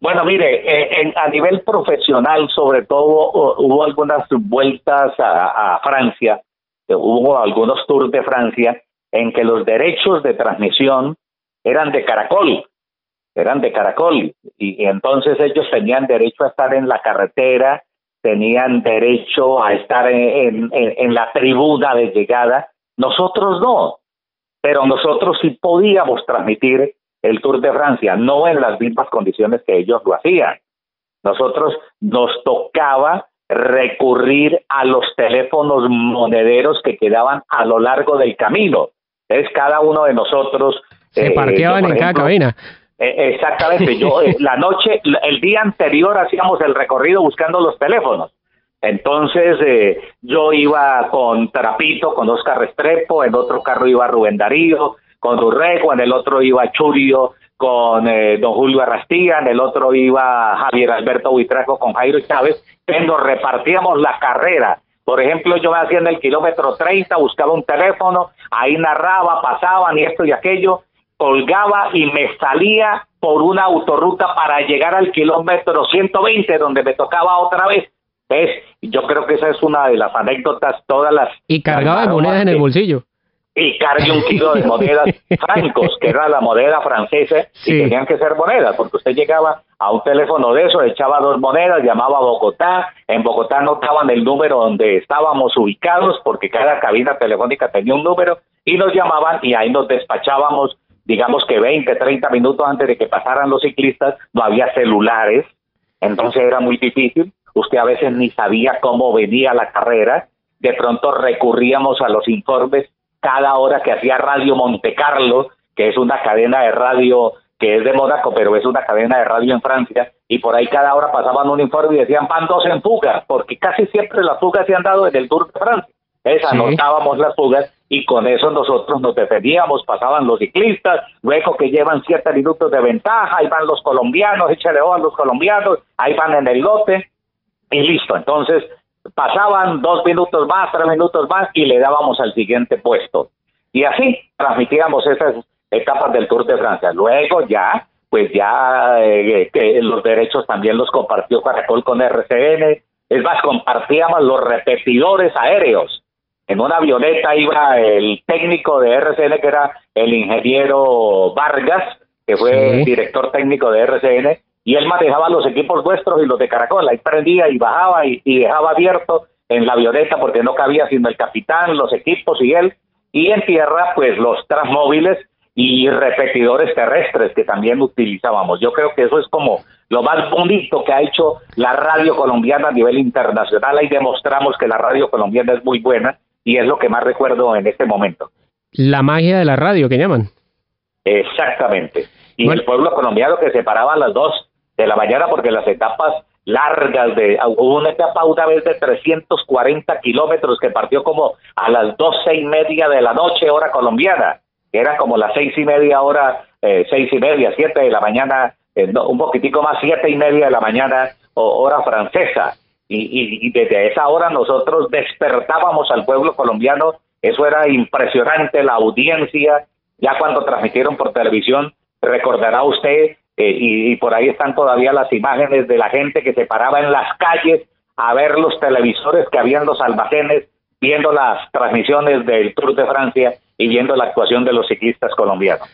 Bueno, mire, eh, a nivel profesional, sobre todo, hubo algunas vueltas a, Francia, eh, hubo algunos tours de Francia en que los derechos de transmisión eran de Caracol, eran de Caracol, y, entonces ellos tenían derecho a estar en la carretera, tenían derecho a estar en, en la tribuna de llegada, nosotros no, pero nosotros sí podíamos transmitir el Tour de Francia, no en las mismas condiciones que ellos lo hacían. Nosotros nos tocaba recurrir a los teléfonos monederos que quedaban a lo largo del camino. Es cada uno de nosotros. Se eh, parqueaban en cada cabina. Eh, exactamente. Yo eh, la noche, el día anterior hacíamos el recorrido buscando los teléfonos. Entonces yo iba con Trapito, con Oscar Restrepo, en otro carro iba Rubén Darío, con Durrego, en el otro iba Churio con eh, don Julio Arrastía, en el otro iba Javier Alberto Buitraco con Jairo Chávez, nos repartíamos la carrera. Por ejemplo, yo me hacía en el kilómetro 30, buscaba un teléfono, ahí narraba, pasaban y esto y aquello, colgaba y me salía por una autorruta para llegar al kilómetro 120, donde me tocaba otra vez. ¿Ves? Yo creo que esa es una de las anécdotas, todas las... Y cargaba de monedas en el bolsillo y cargue un kilo de monedas francos, que era la moneda francesa, y tenían que ser monedas, porque usted llegaba a un teléfono de eso, echaba dos monedas, llamaba a Bogotá, en Bogotá notaban el número donde estábamos ubicados, porque cada cabina telefónica tenía un número, y nos llamaban y ahí nos despachábamos, digamos que 20, 30 minutos antes de que pasaran los ciclistas, no había celulares, entonces era muy difícil, usted a veces ni sabía cómo venía la carrera, de pronto recurríamos a los informes cada hora que hacía Radio Monte Carlo, que es una cadena de radio que es de Mónaco, pero es una cadena de radio en Francia, y por ahí cada hora pasaban un informe y decían van dos en fuga, porque casi siempre las fugas se han dado en el Tour de Francia. Es, anotábamos las fugas y con eso nosotros nos defendíamos, pasaban los ciclistas, luego que llevan siete minutos de ventaja, ahí van los colombianos, échale a los colombianos, ahí van en el lote y listo. Entonces, pasaban dos minutos más, tres minutos más y le dábamos al siguiente puesto. Y así transmitíamos esas etapas del Tour de Francia. Luego ya, pues ya eh, que los derechos también los compartió Caracol con RCN. Es más, compartíamos los repetidores aéreos. En una avioneta iba el técnico de RCN, que era el ingeniero Vargas, que fue director técnico de RCN, y él manejaba los equipos vuestros y los de Caracol, ahí prendía y bajaba y, dejaba abierto en la avioneta porque no cabía sino el capitán, los equipos y él, y en tierra pues los transmóviles y repetidores terrestres que también utilizábamos. Yo creo que eso es como lo más bonito que ha hecho la radio colombiana a nivel internacional. Ahí demostramos que la radio colombiana es muy buena y es lo que más recuerdo en este momento. La magia de la radio, que llaman. Exactamente. Y el pueblo colombiano que separaba las dos de la mañana porque las etapas largas de hubo una etapa una vez de 340 kilómetros que partió como a las doce y media de la noche hora colombiana que era como las seis y media hora eh, seis y media siete de la mañana eh, un poquitico más siete y media de la mañana hora francesa. Y, y desde esa hora nosotros despertábamos al pueblo colombiano. Eso era impresionante la audiencia. Ya cuando transmitieron por televisión recordará usted eh, y, por ahí están todavía las imágenes de la gente que se paraba en las calles a ver los televisores que habían los almacenes, viendo las transmisiones del Tour de Francia y viendo la actuación de los ciclistas colombianos.